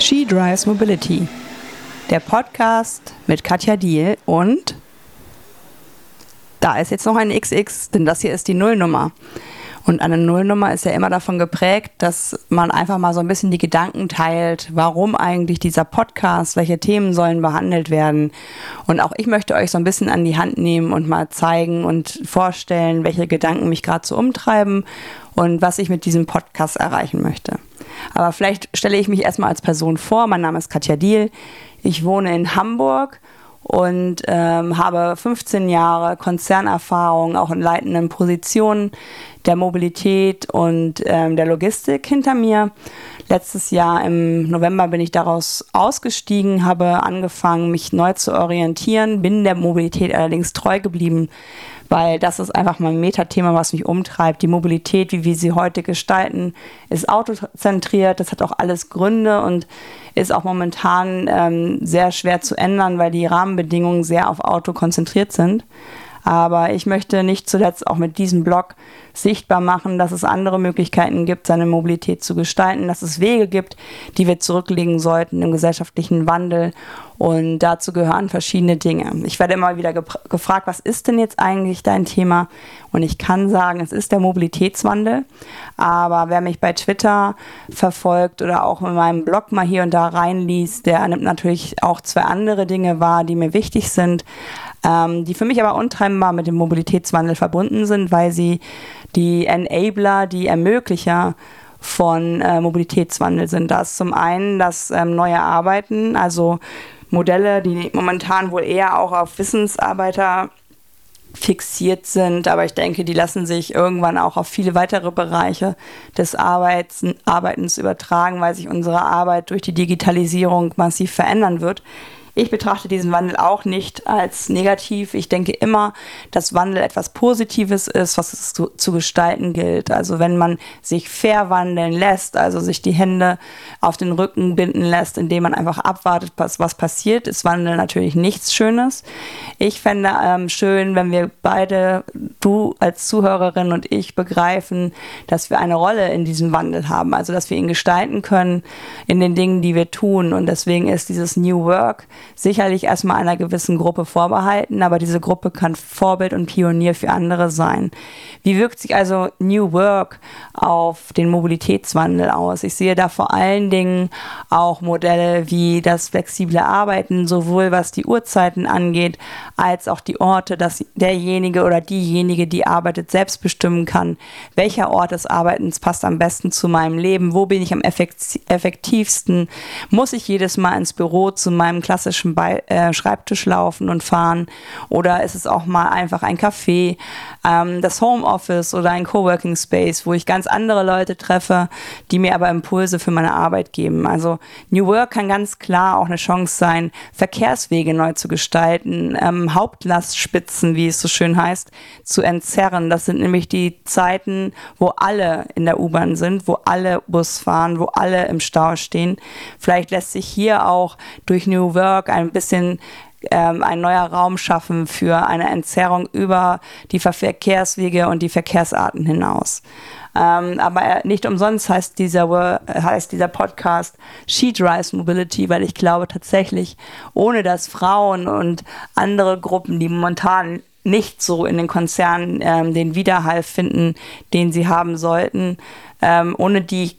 She Drives Mobility. Der Podcast mit Katja Diel und da ist jetzt noch ein XX, denn das hier ist die Nullnummer. Und eine Nullnummer ist ja immer davon geprägt, dass man einfach mal so ein bisschen die Gedanken teilt, warum eigentlich dieser Podcast, welche Themen sollen behandelt werden. Und auch ich möchte euch so ein bisschen an die Hand nehmen und mal zeigen und vorstellen, welche Gedanken mich gerade so umtreiben und was ich mit diesem Podcast erreichen möchte. Aber vielleicht stelle ich mich erstmal als Person vor. Mein Name ist Katja Diel. Ich wohne in Hamburg und ähm, habe 15 Jahre Konzernerfahrung auch in leitenden Positionen der Mobilität und ähm, der Logistik hinter mir. Letztes Jahr im November bin ich daraus ausgestiegen, habe angefangen, mich neu zu orientieren, bin der Mobilität allerdings treu geblieben, weil das ist einfach mein Metathema, was mich umtreibt. Die Mobilität, wie wir sie heute gestalten, ist autozentriert. Das hat auch alles Gründe und ist auch momentan ähm, sehr schwer zu ändern, weil die Rahmenbedingungen sehr auf Auto konzentriert sind. Aber ich möchte nicht zuletzt auch mit diesem Blog sichtbar machen, dass es andere Möglichkeiten gibt, seine Mobilität zu gestalten, dass es Wege gibt, die wir zurücklegen sollten im gesellschaftlichen Wandel. Und dazu gehören verschiedene Dinge. Ich werde immer wieder gefragt, was ist denn jetzt eigentlich dein Thema? Und ich kann sagen, es ist der Mobilitätswandel. Aber wer mich bei Twitter verfolgt oder auch in meinem Blog mal hier und da reinliest, der nimmt natürlich auch zwei andere Dinge wahr, die mir wichtig sind ähm, die für mich aber untrennbar mit dem Mobilitätswandel verbunden sind, weil sie die Enabler, die Ermöglicher von äh, Mobilitätswandel sind. Das zum einen das ähm, neue Arbeiten, also Modelle, die momentan wohl eher auch auf Wissensarbeiter fixiert sind, aber ich denke, die lassen sich irgendwann auch auf viele weitere Bereiche des Arbeits, Arbeitens übertragen, weil sich unsere Arbeit durch die Digitalisierung massiv verändern wird. Ich betrachte diesen Wandel auch nicht als negativ. Ich denke immer, dass Wandel etwas Positives ist, was es zu, zu gestalten gilt. Also wenn man sich fair wandeln lässt, also sich die Hände auf den Rücken binden lässt, indem man einfach abwartet, was, was passiert, ist Wandel natürlich nichts Schönes. Ich fände ähm, schön, wenn wir beide, du als Zuhörerin und ich, begreifen, dass wir eine Rolle in diesem Wandel haben. Also dass wir ihn gestalten können in den Dingen, die wir tun. Und deswegen ist dieses New Work sicherlich erstmal einer gewissen Gruppe vorbehalten, aber diese Gruppe kann Vorbild und Pionier für andere sein. Wie wirkt sich also New Work auf den Mobilitätswandel aus? Ich sehe da vor allen Dingen auch Modelle wie das flexible Arbeiten, sowohl was die Uhrzeiten angeht, als auch die Orte, dass derjenige oder diejenige, die arbeitet, selbst bestimmen kann, welcher Ort des Arbeitens passt am besten zu meinem Leben, wo bin ich am effektivsten, muss ich jedes Mal ins Büro zu meinem klassischen klassischen Be äh, Schreibtisch laufen und fahren oder ist es auch mal einfach ein Café, ähm, das Homeoffice oder ein Coworking Space, wo ich ganz andere Leute treffe, die mir aber Impulse für meine Arbeit geben. Also New Work kann ganz klar auch eine Chance sein, Verkehrswege neu zu gestalten, ähm, Hauptlastspitzen, wie es so schön heißt, zu entzerren. Das sind nämlich die Zeiten, wo alle in der U-Bahn sind, wo alle Bus fahren, wo alle im Stau stehen. Vielleicht lässt sich hier auch durch New Work Work ein bisschen ähm, ein neuer Raum schaffen für eine Entzerrung über die Verkehrswege und die Verkehrsarten hinaus. Ähm, aber nicht umsonst heißt dieser, heißt dieser Podcast She Drives Mobility, weil ich glaube tatsächlich, ohne dass Frauen und andere Gruppen, die momentan nicht so in den Konzernen ähm, den Widerhall finden, den sie haben sollten, ähm, ohne die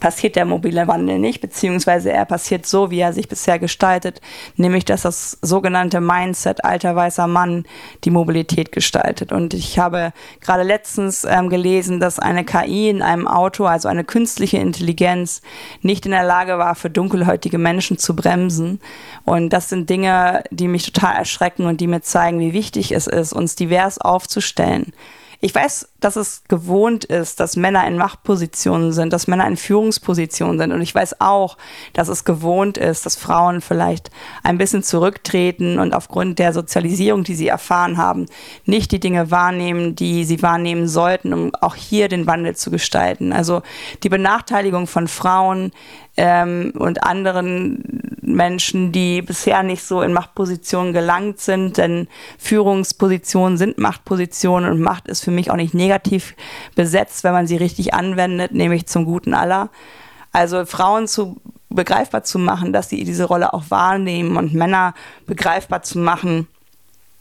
passiert der mobile Wandel nicht, beziehungsweise er passiert so, wie er sich bisher gestaltet, nämlich dass das sogenannte Mindset alter weißer Mann die Mobilität gestaltet. Und ich habe gerade letztens ähm, gelesen, dass eine KI in einem Auto, also eine künstliche Intelligenz, nicht in der Lage war, für dunkelhäutige Menschen zu bremsen. Und das sind Dinge, die mich total erschrecken und die mir zeigen, wie wichtig es ist, uns divers aufzustellen. Ich weiß, dass es gewohnt ist, dass Männer in Machtpositionen sind, dass Männer in Führungspositionen sind. Und ich weiß auch, dass es gewohnt ist, dass Frauen vielleicht ein bisschen zurücktreten und aufgrund der Sozialisierung, die sie erfahren haben, nicht die Dinge wahrnehmen, die sie wahrnehmen sollten, um auch hier den Wandel zu gestalten. Also die Benachteiligung von Frauen ähm, und anderen Menschen, die bisher nicht so in Machtpositionen gelangt sind, denn Führungspositionen sind Machtpositionen und Macht ist für mich auch nicht negativ besetzt, wenn man sie richtig anwendet, nämlich zum Guten aller. Also Frauen zu begreifbar zu machen, dass sie diese Rolle auch wahrnehmen und Männer begreifbar zu machen,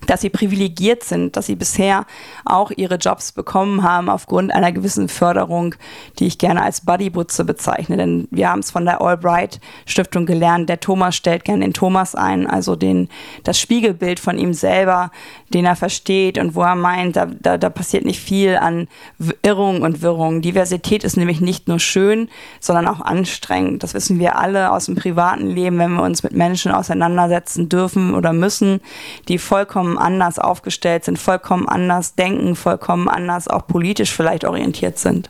dass sie privilegiert sind, dass sie bisher auch ihre Jobs bekommen haben aufgrund einer gewissen Förderung, die ich gerne als Buddybutze bezeichne. Denn wir haben es von der Albright Stiftung gelernt. Der Thomas stellt gerne den Thomas ein, also den, das Spiegelbild von ihm selber, den er versteht und wo er meint, da, da, da passiert nicht viel an Irrung und Wirrung. Diversität ist nämlich nicht nur schön, sondern auch anstrengend. Das wissen wir alle aus dem privaten Leben, wenn wir uns mit Menschen auseinandersetzen dürfen oder müssen, die vollkommen vollkommen anders aufgestellt sind, vollkommen anders denken, vollkommen anders auch politisch vielleicht orientiert sind.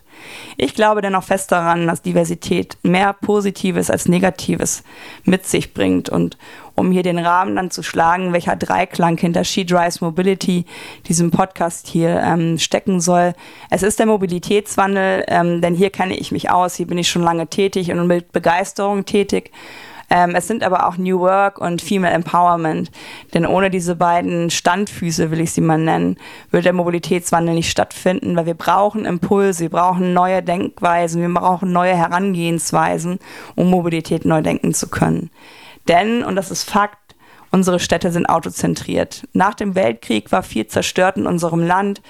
Ich glaube dennoch fest daran, dass Diversität mehr Positives als Negatives mit sich bringt und um hier den Rahmen dann zu schlagen, welcher Dreiklang hinter She Drives Mobility, diesem Podcast hier, ähm, stecken soll. Es ist der Mobilitätswandel, ähm, denn hier kenne ich mich aus, hier bin ich schon lange tätig und mit Begeisterung tätig. Ähm, es sind aber auch New Work und Female Empowerment. Denn ohne diese beiden Standfüße, will ich sie mal nennen, wird der Mobilitätswandel nicht stattfinden, weil wir brauchen Impulse, wir brauchen neue Denkweisen, wir brauchen neue Herangehensweisen, um Mobilität neu denken zu können. Denn, und das ist Fakt, unsere Städte sind autozentriert. Nach dem Weltkrieg war viel zerstört in unserem Land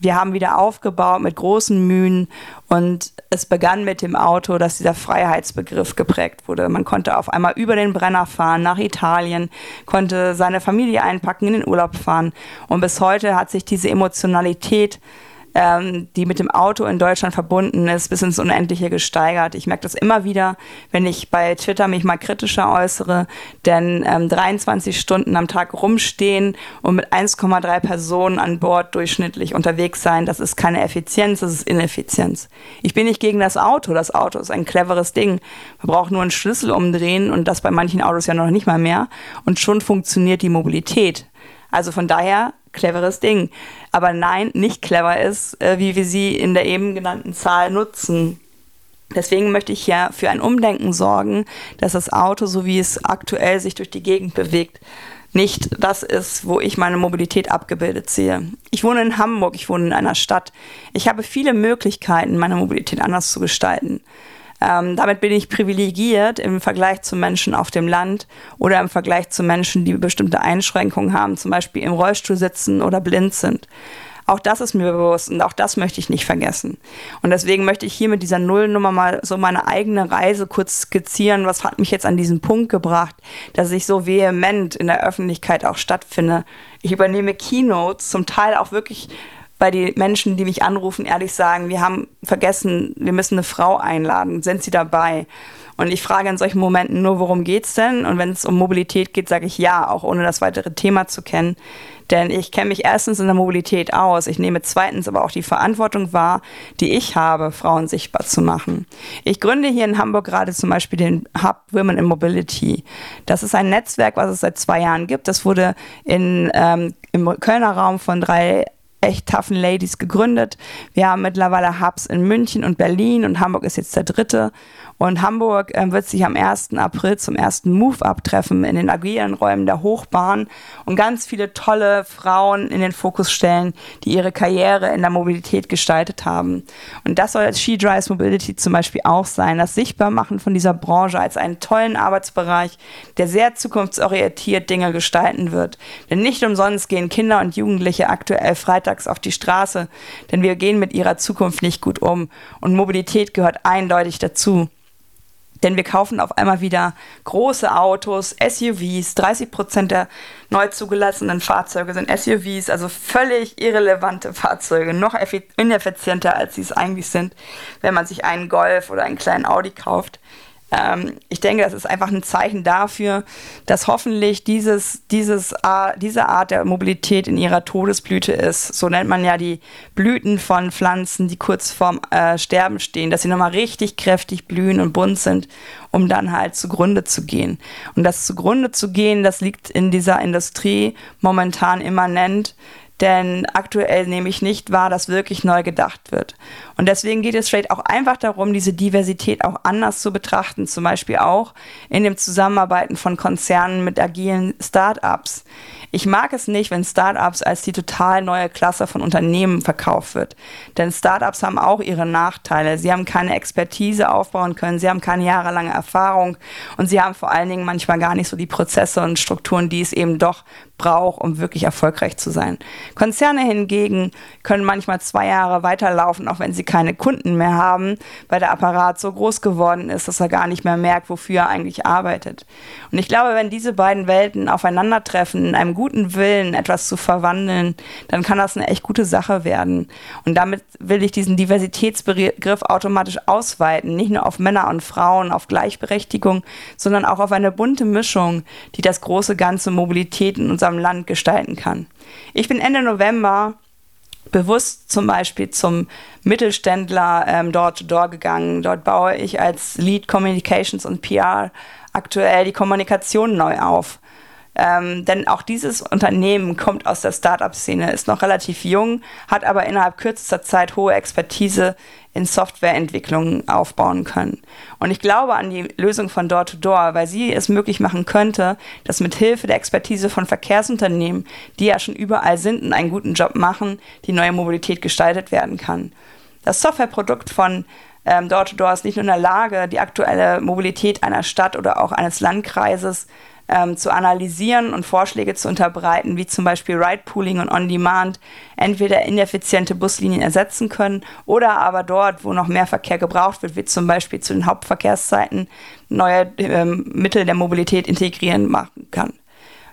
wir haben wieder aufgebaut mit großen Mühen und es begann mit dem Auto, dass dieser Freiheitsbegriff geprägt wurde. Man konnte auf einmal über den Brenner fahren nach Italien, konnte seine Familie einpacken, in den Urlaub fahren und bis heute hat sich diese Emotionalität ähm, die mit dem Auto in Deutschland verbunden ist, bis ins Unendliche gesteigert. Ich merke das immer wieder, wenn ich bei Twitter mich mal kritischer äußere, denn ähm, 23 Stunden am Tag rumstehen und mit 1,3 Personen an Bord durchschnittlich unterwegs sein, das ist keine Effizienz, das ist Ineffizienz. Ich bin nicht gegen das Auto, das Auto ist ein cleveres Ding. Man braucht nur einen Schlüssel umdrehen und das bei manchen Autos ja noch nicht mal mehr und schon funktioniert die Mobilität. Also von daher cleveres Ding. Aber nein, nicht clever ist, äh, wie wir sie in der eben genannten Zahl nutzen. Deswegen möchte ich ja für ein Umdenken sorgen, dass das Auto, so wie es aktuell sich durch die Gegend bewegt, nicht das ist, wo ich meine Mobilität abgebildet sehe. Ich wohne in Hamburg, ich wohne in einer Stadt. Ich habe viele Möglichkeiten, meine Mobilität anders zu gestalten. Ähm, damit bin ich privilegiert im Vergleich zu Menschen auf dem Land oder im Vergleich zu Menschen, die bestimmte Einschränkungen haben, zum Beispiel im Rollstuhl sitzen oder blind sind. Auch das ist mir bewusst und auch das möchte ich nicht vergessen. Und deswegen möchte ich hier mit dieser Nullnummer mal so meine eigene Reise kurz skizzieren. Was hat mich jetzt an diesen Punkt gebracht, dass ich so vehement in der Öffentlichkeit auch stattfinde? Ich übernehme Keynotes, zum Teil auch wirklich weil die Menschen, die mich anrufen, ehrlich sagen, wir haben vergessen, wir müssen eine Frau einladen. Sind Sie dabei? Und ich frage in solchen Momenten nur, worum geht's denn? Und wenn es um Mobilität geht, sage ich ja, auch ohne das weitere Thema zu kennen. Denn ich kenne mich erstens in der Mobilität aus. Ich nehme zweitens aber auch die Verantwortung wahr, die ich habe, Frauen sichtbar zu machen. Ich gründe hier in Hamburg gerade zum Beispiel den Hub Women in Mobility. Das ist ein Netzwerk, was es seit zwei Jahren gibt. Das wurde in, ähm, im Kölner Raum von drei echt toughen Ladies gegründet. Wir haben mittlerweile Hubs in München und Berlin und Hamburg ist jetzt der dritte. Und Hamburg äh, wird sich am 1. April zum ersten Move-Up treffen in den agilen Räumen der Hochbahn und ganz viele tolle Frauen in den Fokus stellen, die ihre Karriere in der Mobilität gestaltet haben. Und das soll als She Drives Mobility zum Beispiel auch sein, das Sichtbarmachen von dieser Branche als einen tollen Arbeitsbereich, der sehr zukunftsorientiert Dinge gestalten wird. Denn nicht umsonst gehen Kinder und Jugendliche aktuell freitags auf die Straße, denn wir gehen mit ihrer Zukunft nicht gut um. Und Mobilität gehört eindeutig dazu. Denn wir kaufen auf einmal wieder große Autos, SUVs. 30 Prozent der neu zugelassenen Fahrzeuge sind SUVs, also völlig irrelevante Fahrzeuge, noch ineffizienter als sie es eigentlich sind, wenn man sich einen Golf oder einen kleinen Audi kauft. Ähm, ich denke, das ist einfach ein Zeichen dafür, dass hoffentlich dieses, dieses, diese Art der Mobilität in ihrer Todesblüte ist. So nennt man ja die Blüten von Pflanzen, die kurz vorm äh, Sterben stehen, dass sie nochmal richtig kräftig blühen und bunt sind, um dann halt zugrunde zu gehen. Und das zugrunde zu gehen, das liegt in dieser Industrie momentan immanent denn aktuell nehme ich nicht wahr, dass wirklich neu gedacht wird. Und deswegen geht es vielleicht auch einfach darum, diese Diversität auch anders zu betrachten, zum Beispiel auch in dem Zusammenarbeiten von Konzernen mit agilen Startups. Ich mag es nicht, wenn Startups als die total neue Klasse von Unternehmen verkauft wird. Denn Startups haben auch ihre Nachteile. Sie haben keine Expertise aufbauen können, sie haben keine jahrelange Erfahrung und sie haben vor allen Dingen manchmal gar nicht so die Prozesse und Strukturen, die es eben doch braucht, um wirklich erfolgreich zu sein. Konzerne hingegen können manchmal zwei Jahre weiterlaufen, auch wenn sie keine Kunden mehr haben, weil der Apparat so groß geworden ist, dass er gar nicht mehr merkt, wofür er eigentlich arbeitet. Und ich glaube, wenn diese beiden Welten aufeinandertreffen, in einem guten Willen etwas zu verwandeln, dann kann das eine echt gute Sache werden. Und damit will ich diesen Diversitätsbegriff automatisch ausweiten, nicht nur auf Männer und Frauen, auf Gleichberechtigung, sondern auch auf eine bunte Mischung, die das große ganze Mobilität in unserem Land gestalten kann. Ich bin Ende November bewusst zum Beispiel zum Mittelständler ähm, Door-to-Door gegangen. Dort baue ich als Lead Communications und PR aktuell die Kommunikation neu auf. Ähm, denn auch dieses Unternehmen kommt aus der Startup-Szene, ist noch relativ jung, hat aber innerhalb kürzester Zeit hohe Expertise in Softwareentwicklung aufbauen können. Und ich glaube an die Lösung von Door-to-Door, weil sie es möglich machen könnte, dass mit Hilfe der Expertise von Verkehrsunternehmen, die ja schon überall sind und einen guten Job machen, die neue Mobilität gestaltet werden kann. Das Softwareprodukt von ähm, Door-to-Door ist nicht nur in der Lage, die aktuelle Mobilität einer Stadt oder auch eines Landkreises ähm, zu analysieren und Vorschläge zu unterbreiten, wie zum Beispiel Ride-Pooling und On-Demand, entweder ineffiziente Buslinien ersetzen können oder aber dort, wo noch mehr Verkehr gebraucht wird, wie zum Beispiel zu den Hauptverkehrszeiten, neue ähm, Mittel der Mobilität integrieren machen kann.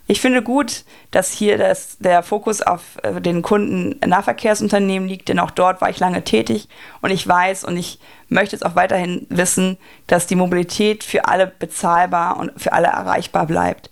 Ich finde gut, dass hier das, der Fokus auf äh, den Kunden Nahverkehrsunternehmen liegt, denn auch dort war ich lange tätig und ich weiß und ich möchte es auch weiterhin wissen, dass die Mobilität für alle bezahlbar und für alle erreichbar bleibt.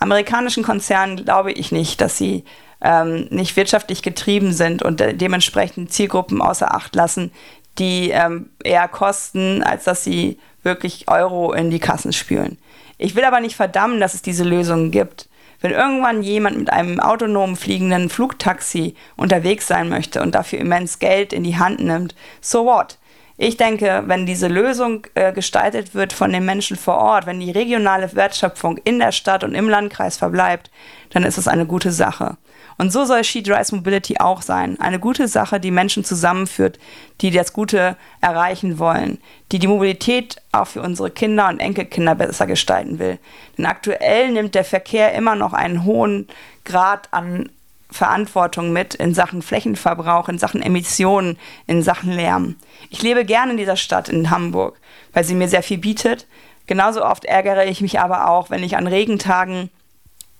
Amerikanischen Konzernen glaube ich nicht, dass sie ähm, nicht wirtschaftlich getrieben sind und de dementsprechend Zielgruppen außer Acht lassen, die ähm, eher kosten, als dass sie wirklich Euro in die Kassen spülen. Ich will aber nicht verdammen, dass es diese Lösungen gibt. Wenn irgendwann jemand mit einem autonom fliegenden Flugtaxi unterwegs sein möchte und dafür immens Geld in die Hand nimmt, so what? Ich denke, wenn diese Lösung äh, gestaltet wird von den Menschen vor Ort, wenn die regionale Wertschöpfung in der Stadt und im Landkreis verbleibt, dann ist es eine gute Sache. Und so soll She Drives Mobility auch sein. Eine gute Sache, die Menschen zusammenführt, die das Gute erreichen wollen, die die Mobilität auch für unsere Kinder und Enkelkinder besser gestalten will. Denn aktuell nimmt der Verkehr immer noch einen hohen Grad an Verantwortung mit in Sachen Flächenverbrauch, in Sachen Emissionen, in Sachen Lärm. Ich lebe gerne in dieser Stadt, in Hamburg, weil sie mir sehr viel bietet. Genauso oft ärgere ich mich aber auch, wenn ich an Regentagen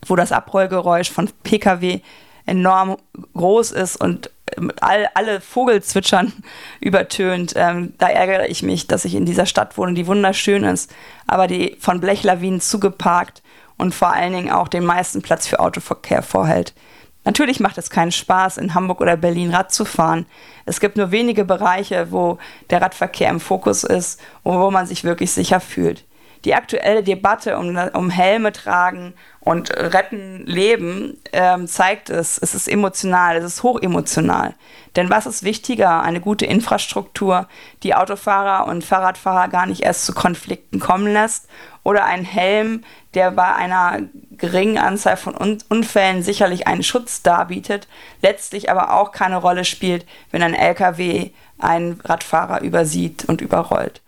wo das Abrollgeräusch von Pkw enorm groß ist und ähm, all, alle Vogelzwitschern übertönt. Ähm, da ärgere ich mich, dass ich in dieser Stadt wohne, die wunderschön ist, aber die von Blechlawinen zugeparkt und vor allen Dingen auch den meisten Platz für Autoverkehr vorhält. Natürlich macht es keinen Spaß, in Hamburg oder Berlin Rad zu fahren. Es gibt nur wenige Bereiche, wo der Radverkehr im Fokus ist und wo man sich wirklich sicher fühlt die aktuelle Debatte um, um Helme tragen und retten Leben ähm, zeigt es, es ist emotional, es ist hochemotional. Denn was ist wichtiger? Eine gute Infrastruktur, die Autofahrer und Fahrradfahrer gar nicht erst zu Konflikten kommen lässt oder ein Helm, der bei einer geringen Anzahl von Unfällen sicherlich einen Schutz darbietet, letztlich aber auch keine Rolle spielt, wenn ein LKW einen Radfahrer übersieht und überrollt.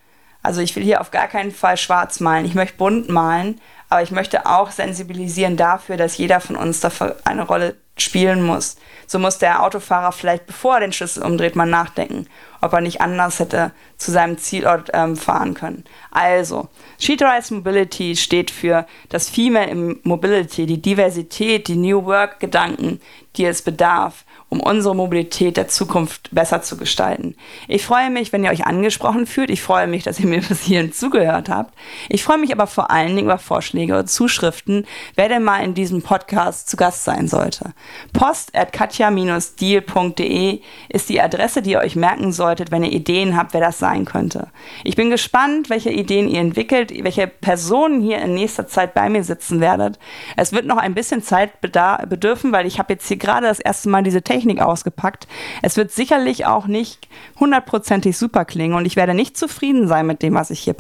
Also ich will hier auf gar keinen Fall schwarz malen. Ich möchte bunt malen, aber ich möchte auch sensibilisieren dafür, dass jeder von uns dafür eine Rolle spielen muss. So muss der Autofahrer vielleicht, bevor er den Schlüssel umdreht, mal nachdenken, ob er nicht anders hätte zu seinem Zielort ähm, fahren können. Also, Sheet Rise Mobility steht für das Female Mobility, die Diversität, die New Work-Gedanken, die es bedarf um unsere Mobilität der Zukunft besser zu gestalten. Ich freue mich, wenn ihr euch angesprochen fühlt. Ich freue mich, dass ihr mir bis hierhin zugehört habt. Ich freue mich aber vor allen Dingen über Vorschläge und Zuschriften, wer denn mal in diesem Podcast zu Gast sein sollte. Post at katja-deal.de ist die Adresse, die ihr euch merken solltet, wenn ihr Ideen habt, wer das sein könnte. Ich bin gespannt, welche Ideen ihr entwickelt, welche Personen hier in nächster Zeit bei mir sitzen werdet. Es wird noch ein bisschen Zeit bedürfen, weil ich habe jetzt hier gerade das erste Mal diese Technik Technik ausgepackt. Es wird sicherlich auch nicht hundertprozentig super klingen und ich werde nicht zufrieden sein mit dem, was ich hier,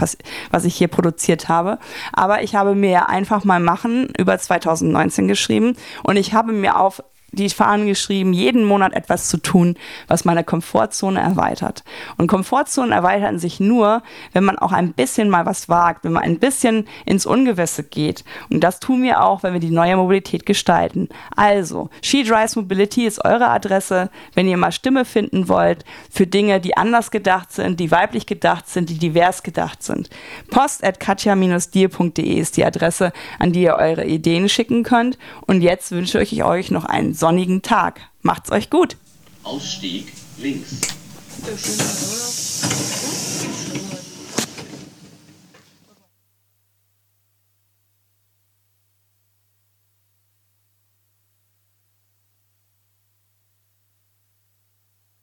was ich hier produziert habe. Aber ich habe mir einfach mal machen über 2019 geschrieben und ich habe mir auf die Fahnen geschrieben, jeden Monat etwas zu tun, was meine Komfortzone erweitert. Und Komfortzonen erweitern sich nur, wenn man auch ein bisschen mal was wagt, wenn man ein bisschen ins Ungewisse geht. Und das tun wir auch, wenn wir die neue Mobilität gestalten. Also, She Drives Mobility ist eure Adresse, wenn ihr mal Stimme finden wollt für Dinge, die anders gedacht sind, die weiblich gedacht sind, die divers gedacht sind. Post at katja-dir.de ist die Adresse, an die ihr eure Ideen schicken könnt. Und jetzt wünsche ich euch noch einen sonnigen Tag. Macht's euch gut. Ausstieg links.